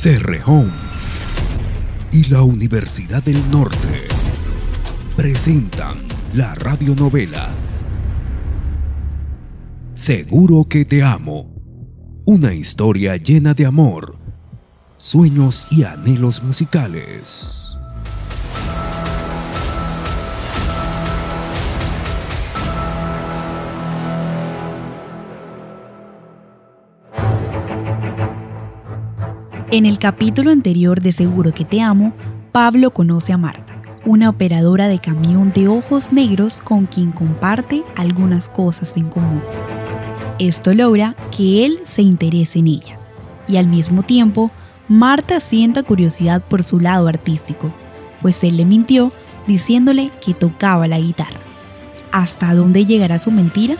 Cerrejón y la Universidad del Norte presentan la radionovela Seguro que te amo. Una historia llena de amor, sueños y anhelos musicales. En el capítulo anterior de Seguro que te amo, Pablo conoce a Marta, una operadora de camión de ojos negros con quien comparte algunas cosas en común. Esto logra que él se interese en ella y al mismo tiempo Marta sienta curiosidad por su lado artístico, pues él le mintió diciéndole que tocaba la guitarra. ¿Hasta dónde llegará su mentira?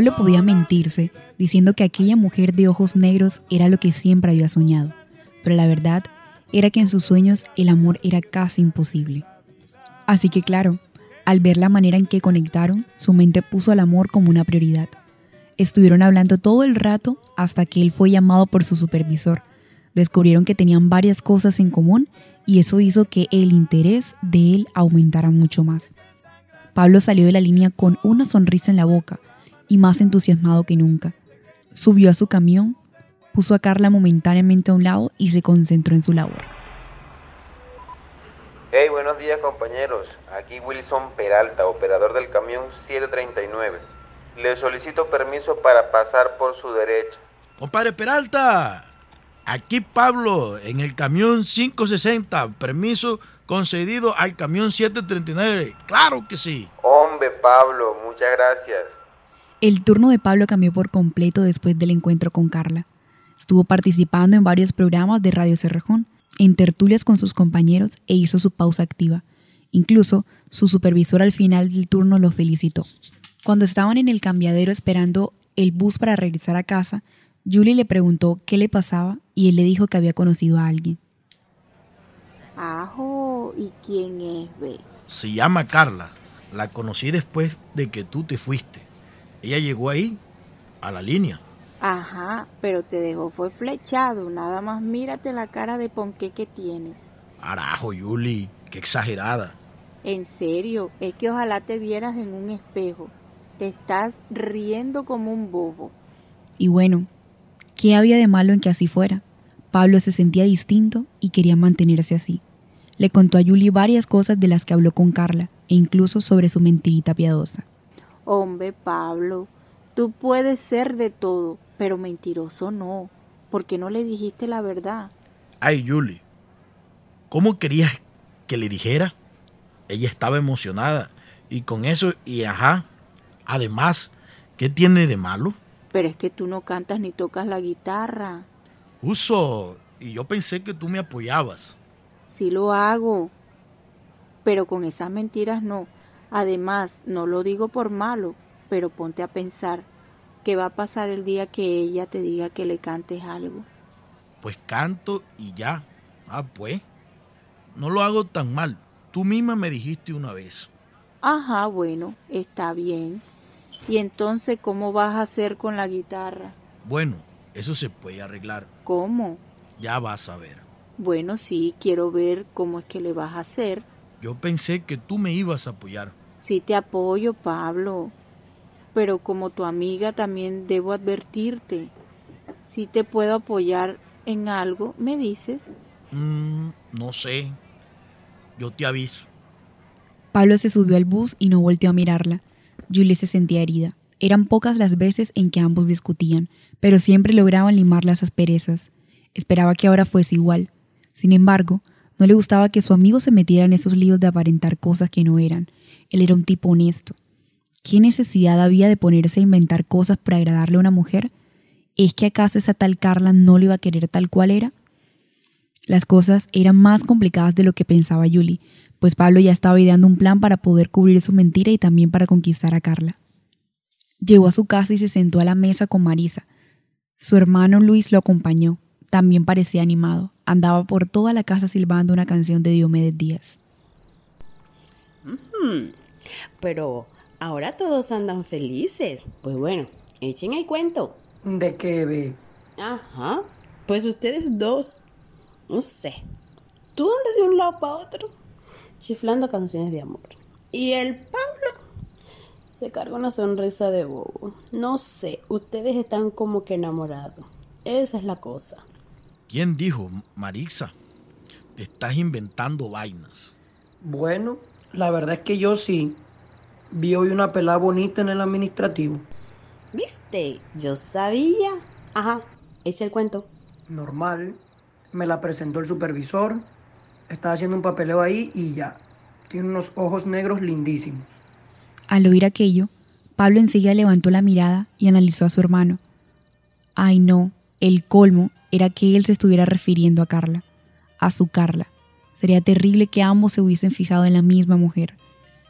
Pablo podía mentirse, diciendo que aquella mujer de ojos negros era lo que siempre había soñado, pero la verdad era que en sus sueños el amor era casi imposible. Así que claro, al ver la manera en que conectaron, su mente puso al amor como una prioridad. Estuvieron hablando todo el rato hasta que él fue llamado por su supervisor. Descubrieron que tenían varias cosas en común y eso hizo que el interés de él aumentara mucho más. Pablo salió de la línea con una sonrisa en la boca y más entusiasmado que nunca. Subió a su camión, puso a Carla momentáneamente a un lado y se concentró en su labor. Hey, buenos días compañeros. Aquí Wilson Peralta, operador del camión 739. Le solicito permiso para pasar por su derecha. Compadre Peralta, aquí Pablo, en el camión 560. Permiso concedido al camión 739. Claro que sí. Hombre, Pablo, muchas gracias. El turno de Pablo cambió por completo después del encuentro con Carla. Estuvo participando en varios programas de Radio Cerrejón, en tertulias con sus compañeros e hizo su pausa activa. Incluso su supervisor al final del turno lo felicitó. Cuando estaban en el cambiadero esperando el bus para regresar a casa, Julie le preguntó qué le pasaba y él le dijo que había conocido a alguien. Ajo, ¿y quién es, ve? Se llama Carla. La conocí después de que tú te fuiste. Ella llegó ahí, a la línea. Ajá, pero te dejó fue flechado. Nada más mírate la cara de ponqué que tienes. Arajo, Yuli, qué exagerada. En serio, es que ojalá te vieras en un espejo. Te estás riendo como un bobo. Y bueno, ¿qué había de malo en que así fuera? Pablo se sentía distinto y quería mantenerse así. Le contó a Yuli varias cosas de las que habló con Carla e incluso sobre su mentirita piadosa. Hombre, Pablo, tú puedes ser de todo, pero mentiroso no. ¿Por qué no le dijiste la verdad? Ay, Julie, ¿cómo querías que le dijera? Ella estaba emocionada y con eso, y ajá, además, ¿qué tiene de malo? Pero es que tú no cantas ni tocas la guitarra. Uso, y yo pensé que tú me apoyabas. Sí lo hago, pero con esas mentiras no. Además, no lo digo por malo, pero ponte a pensar qué va a pasar el día que ella te diga que le cantes algo. Pues canto y ya. Ah, pues. No lo hago tan mal. Tú misma me dijiste una vez. Ajá, bueno, está bien. ¿Y entonces cómo vas a hacer con la guitarra? Bueno, eso se puede arreglar. ¿Cómo? Ya vas a ver. Bueno, sí, quiero ver cómo es que le vas a hacer. Yo pensé que tú me ibas a apoyar. Sí te apoyo, Pablo, pero como tu amiga también debo advertirte. Si te puedo apoyar en algo, ¿me dices? Mm, no sé. Yo te aviso. Pablo se subió al bus y no volteó a mirarla. Julie se sentía herida. Eran pocas las veces en que ambos discutían, pero siempre lograban limar las asperezas. Esperaba que ahora fuese igual. Sin embargo, no le gustaba que su amigo se metiera en esos líos de aparentar cosas que no eran, él era un tipo honesto. ¿Qué necesidad había de ponerse a inventar cosas para agradarle a una mujer? ¿Es que acaso esa tal Carla no le iba a querer tal cual era? Las cosas eran más complicadas de lo que pensaba Julie, pues Pablo ya estaba ideando un plan para poder cubrir su mentira y también para conquistar a Carla. Llegó a su casa y se sentó a la mesa con Marisa. Su hermano Luis lo acompañó. También parecía animado. Andaba por toda la casa silbando una canción de Diomedes Díaz. Pero ahora todos andan felices. Pues bueno, echen el cuento. ¿De qué ve? Ajá. Pues ustedes dos, no sé. Tú andas de un lado para otro, chiflando canciones de amor. Y el Pablo se carga una sonrisa de bobo. No sé, ustedes están como que enamorados. Esa es la cosa. ¿Quién dijo, Marixa? Te estás inventando vainas. Bueno, la verdad es que yo sí. Vi hoy una pelada bonita en el administrativo. ¿Viste? Yo sabía. Ajá, echa el cuento. Normal. Me la presentó el supervisor. Estaba haciendo un papeleo ahí y ya. Tiene unos ojos negros lindísimos. Al oír aquello, Pablo enseguida levantó la mirada y analizó a su hermano. Ay no, el colmo era que él se estuviera refiriendo a Carla, a su Carla. Sería terrible que ambos se hubiesen fijado en la misma mujer.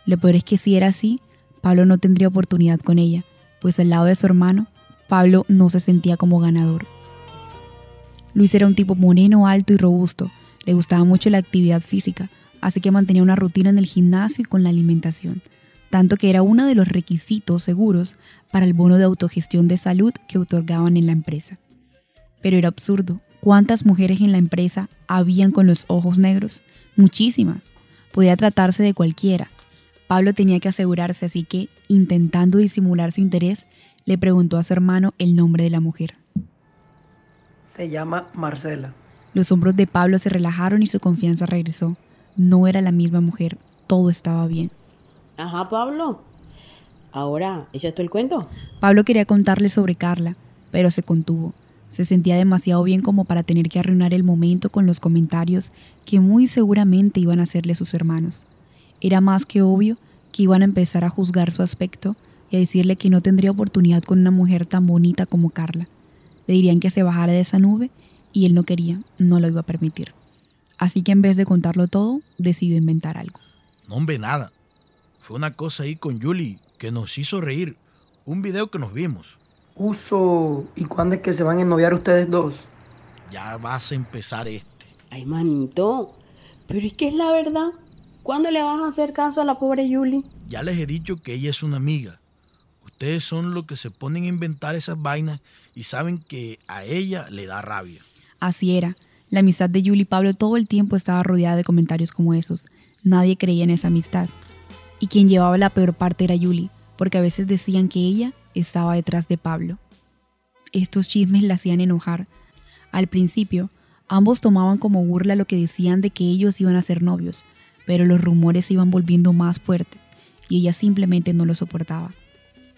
Lo peor es que si era así, Pablo no tendría oportunidad con ella, pues al lado de su hermano, Pablo no se sentía como ganador. Luis era un tipo moreno, alto y robusto. Le gustaba mucho la actividad física, así que mantenía una rutina en el gimnasio y con la alimentación, tanto que era uno de los requisitos seguros para el bono de autogestión de salud que otorgaban en la empresa. Pero era absurdo. ¿Cuántas mujeres en la empresa habían con los ojos negros? Muchísimas. Podía tratarse de cualquiera. Pablo tenía que asegurarse, así que, intentando disimular su interés, le preguntó a su hermano el nombre de la mujer. Se llama Marcela. Los hombros de Pablo se relajaron y su confianza regresó. No era la misma mujer, todo estaba bien. Ajá, Pablo. Ahora, ¿echa tú el cuento? Pablo quería contarle sobre Carla, pero se contuvo. Se sentía demasiado bien como para tener que arruinar el momento con los comentarios que muy seguramente iban a hacerle sus hermanos. Era más que obvio que iban a empezar a juzgar su aspecto y a decirle que no tendría oportunidad con una mujer tan bonita como Carla. Le dirían que se bajara de esa nube y él no quería, no lo iba a permitir. Así que en vez de contarlo todo, decidió inventar algo. No, hombre, nada. Fue una cosa ahí con Julie que nos hizo reír. Un video que nos vimos. Uso. ¿Y cuándo es que se van a ennoviar ustedes dos? Ya vas a empezar este. Ay, manito. Pero es que es la verdad. ¿Cuándo le vas a hacer caso a la pobre Julie? Ya les he dicho que ella es una amiga. Ustedes son los que se ponen a inventar esas vainas y saben que a ella le da rabia. Así era. La amistad de Julie y Pablo todo el tiempo estaba rodeada de comentarios como esos. Nadie creía en esa amistad. Y quien llevaba la peor parte era Julie, porque a veces decían que ella estaba detrás de Pablo. Estos chismes la hacían enojar. Al principio, ambos tomaban como burla lo que decían de que ellos iban a ser novios, pero los rumores se iban volviendo más fuertes y ella simplemente no lo soportaba.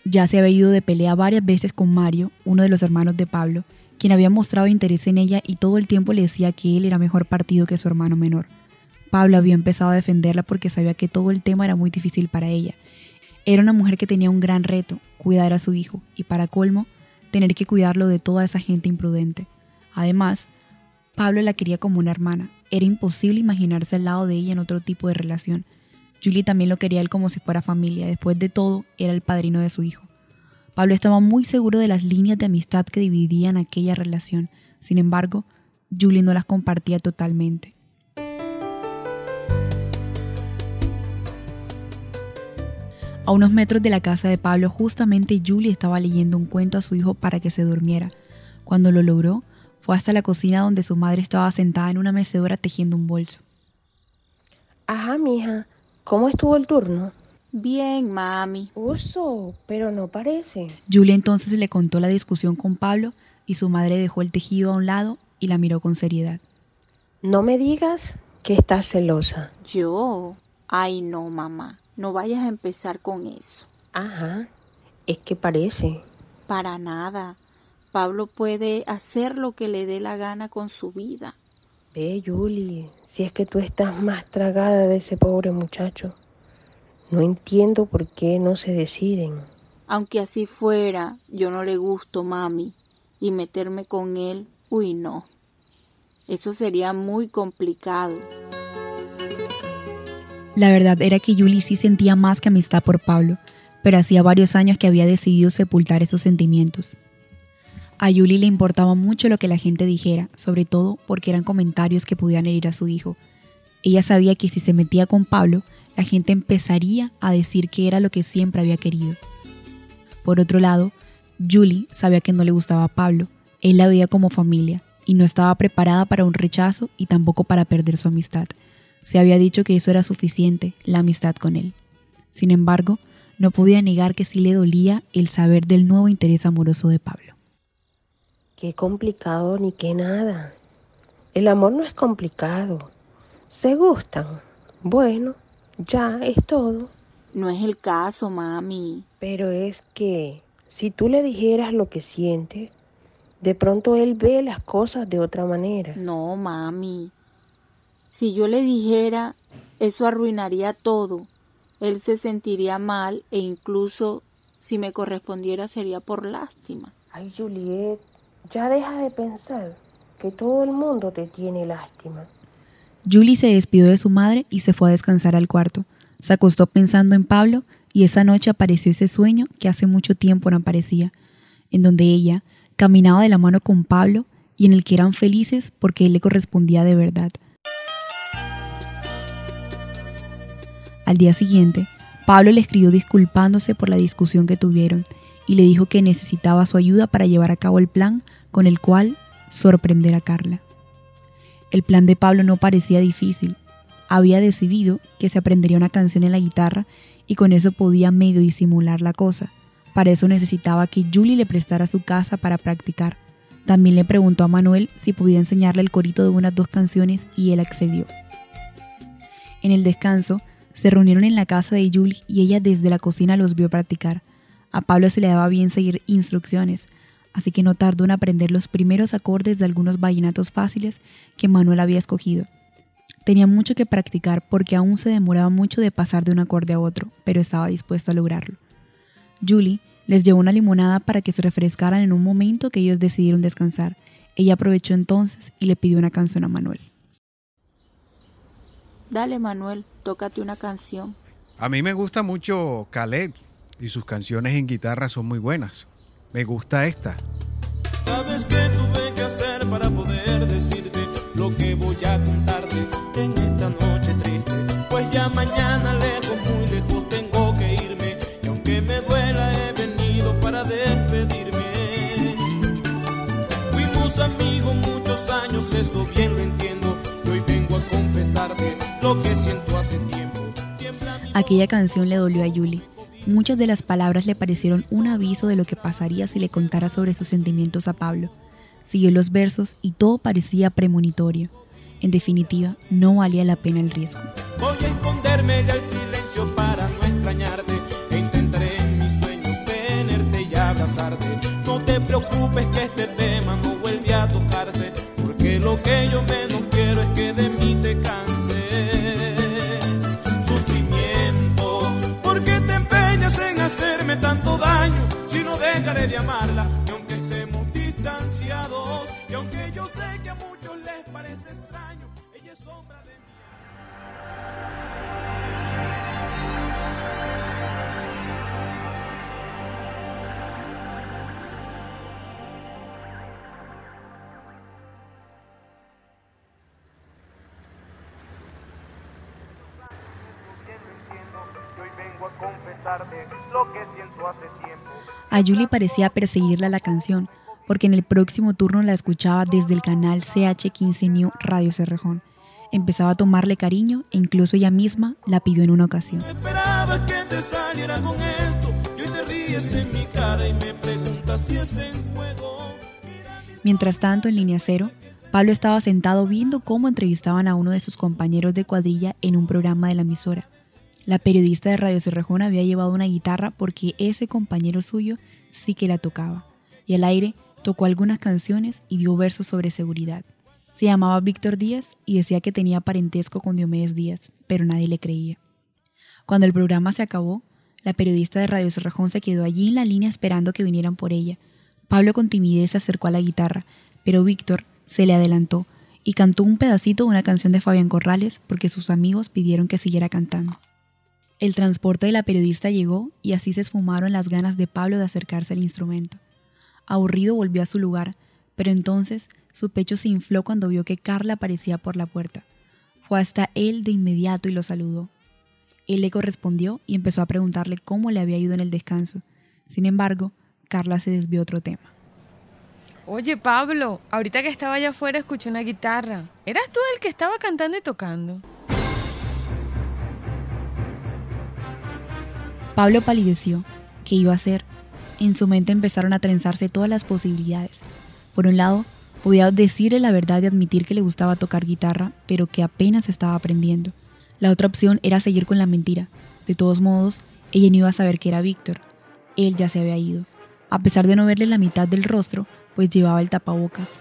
Ya se había ido de pelea varias veces con Mario, uno de los hermanos de Pablo, quien había mostrado interés en ella y todo el tiempo le decía que él era mejor partido que su hermano menor. Pablo había empezado a defenderla porque sabía que todo el tema era muy difícil para ella. Era una mujer que tenía un gran reto, cuidar a su hijo, y para colmo, tener que cuidarlo de toda esa gente imprudente. Además, Pablo la quería como una hermana. Era imposible imaginarse al lado de ella en otro tipo de relación. Julie también lo quería él como si fuera familia. Después de todo, era el padrino de su hijo. Pablo estaba muy seguro de las líneas de amistad que dividían aquella relación. Sin embargo, Julie no las compartía totalmente. A unos metros de la casa de Pablo, justamente Julie estaba leyendo un cuento a su hijo para que se durmiera. Cuando lo logró, fue hasta la cocina donde su madre estaba sentada en una mecedora tejiendo un bolso. Ajá, mija. ¿Cómo estuvo el turno? Bien, mami. Uso, pero no parece. Julie entonces le contó la discusión con Pablo y su madre dejó el tejido a un lado y la miró con seriedad. No me digas que estás celosa. ¿Yo? Ay, no, mamá. No vayas a empezar con eso. Ajá, es que parece. Para nada. Pablo puede hacer lo que le dé la gana con su vida. Ve, Julie, si es que tú estás más tragada de ese pobre muchacho. No entiendo por qué no se deciden. Aunque así fuera, yo no le gusto, mami. y meterme con él, uy no. Eso sería muy complicado. La verdad era que Julie sí sentía más que amistad por Pablo, pero hacía varios años que había decidido sepultar esos sentimientos. A Julie le importaba mucho lo que la gente dijera, sobre todo porque eran comentarios que podían herir a su hijo. Ella sabía que si se metía con Pablo, la gente empezaría a decir que era lo que siempre había querido. Por otro lado, Julie sabía que no le gustaba a Pablo, él la veía como familia y no estaba preparada para un rechazo y tampoco para perder su amistad. Se había dicho que eso era suficiente, la amistad con él. Sin embargo, no podía negar que sí le dolía el saber del nuevo interés amoroso de Pablo. Qué complicado ni qué nada. El amor no es complicado. Se gustan. Bueno, ya es todo. No es el caso, mami. Pero es que si tú le dijeras lo que sientes, de pronto él ve las cosas de otra manera. No, mami. Si yo le dijera, eso arruinaría todo. Él se sentiría mal e incluso si me correspondiera sería por lástima. Ay, Juliet, ya deja de pensar que todo el mundo te tiene lástima. Julie se despidió de su madre y se fue a descansar al cuarto. Se acostó pensando en Pablo y esa noche apareció ese sueño que hace mucho tiempo no aparecía, en donde ella caminaba de la mano con Pablo y en el que eran felices porque él le correspondía de verdad. Al día siguiente, Pablo le escribió disculpándose por la discusión que tuvieron y le dijo que necesitaba su ayuda para llevar a cabo el plan con el cual sorprender a Carla. El plan de Pablo no parecía difícil. Había decidido que se aprendería una canción en la guitarra y con eso podía medio disimular la cosa. Para eso necesitaba que Julie le prestara su casa para practicar. También le preguntó a Manuel si podía enseñarle el corito de unas dos canciones y él accedió. En el descanso, se reunieron en la casa de Julie y ella desde la cocina los vio practicar. A Pablo se le daba bien seguir instrucciones, así que no tardó en aprender los primeros acordes de algunos vallenatos fáciles que Manuel había escogido. Tenía mucho que practicar porque aún se demoraba mucho de pasar de un acorde a otro, pero estaba dispuesto a lograrlo. Julie les llevó una limonada para que se refrescaran en un momento que ellos decidieron descansar. Ella aprovechó entonces y le pidió una canción a Manuel. Dale, Manuel, tócate una canción. A mí me gusta mucho Khaled y sus canciones en guitarra son muy buenas. Me gusta esta. ¿Sabes qué tuve que hacer para poder decirte lo que voy a contarte en esta noche triste? Pues ya mañana lejos, muy lejos tengo que irme y aunque me duela he venido para despedirme. Fuimos amigos muchos años, eso bien lo entiendo y hoy vengo a confesarte lo que siento hace tiempo. Aquella canción le dolió a Julie. Muchas de las palabras le parecieron un aviso de lo que pasaría si le contara sobre sus sentimientos a Pablo. Siguió los versos y todo parecía premonitorio. En definitiva, no valía la pena el riesgo. Voy a esconderme al silencio para no extrañarte e intentaré en mis sueños tenerte y abrazarte. No te preocupes que este tema no vuelve a tocarse, porque lo que yo menos hacerme tanto daño si no dejaré de amarla y aunque estemos distanciados y aunque yo sé que a muchos les parece extraño, ella es sombra de mí. A Julie parecía perseguirla la canción, porque en el próximo turno la escuchaba desde el canal CH15 New Radio Cerrejón. Empezaba a tomarle cariño e incluso ella misma la pidió en una ocasión. Mientras tanto, en línea cero, Pablo estaba sentado viendo cómo entrevistaban a uno de sus compañeros de cuadrilla en un programa de la emisora. La periodista de Radio Cerrejón había llevado una guitarra porque ese compañero suyo sí que la tocaba. Y al aire tocó algunas canciones y dio versos sobre seguridad. Se llamaba Víctor Díaz y decía que tenía parentesco con Diomedes Díaz, pero nadie le creía. Cuando el programa se acabó, la periodista de Radio Cerrejón se quedó allí en la línea esperando que vinieran por ella. Pablo con timidez se acercó a la guitarra, pero Víctor se le adelantó y cantó un pedacito de una canción de Fabián Corrales porque sus amigos pidieron que siguiera cantando. El transporte de la periodista llegó y así se esfumaron las ganas de Pablo de acercarse al instrumento. Aburrido volvió a su lugar, pero entonces su pecho se infló cuando vio que Carla aparecía por la puerta. Fue hasta él de inmediato y lo saludó. Él le correspondió y empezó a preguntarle cómo le había ido en el descanso. Sin embargo, Carla se desvió a otro tema. Oye, Pablo, ahorita que estaba allá afuera escuché una guitarra. ¿Eras tú el que estaba cantando y tocando? Pablo palideció. ¿Qué iba a hacer? En su mente empezaron a trenzarse todas las posibilidades. Por un lado, podía decirle la verdad y admitir que le gustaba tocar guitarra, pero que apenas estaba aprendiendo. La otra opción era seguir con la mentira. De todos modos, ella no iba a saber que era Víctor. Él ya se había ido. A pesar de no verle la mitad del rostro, pues llevaba el tapabocas.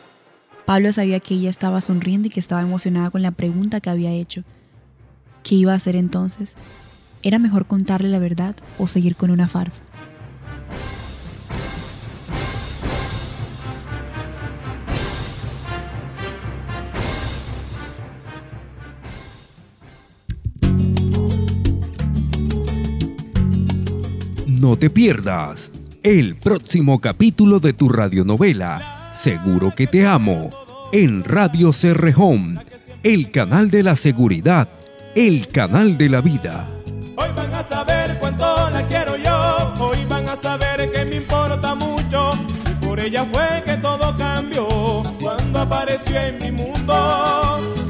Pablo sabía que ella estaba sonriendo y que estaba emocionada con la pregunta que había hecho. ¿Qué iba a hacer entonces? ¿Era mejor contarle la verdad o seguir con una farsa? No te pierdas el próximo capítulo de tu radionovela Seguro que te amo en Radio Cerrejón, el canal de la seguridad, el canal de la vida. Saber cuánto la quiero yo, hoy van a saber que me importa mucho y por ella fue que todo cambió cuando apareció en mi mundo.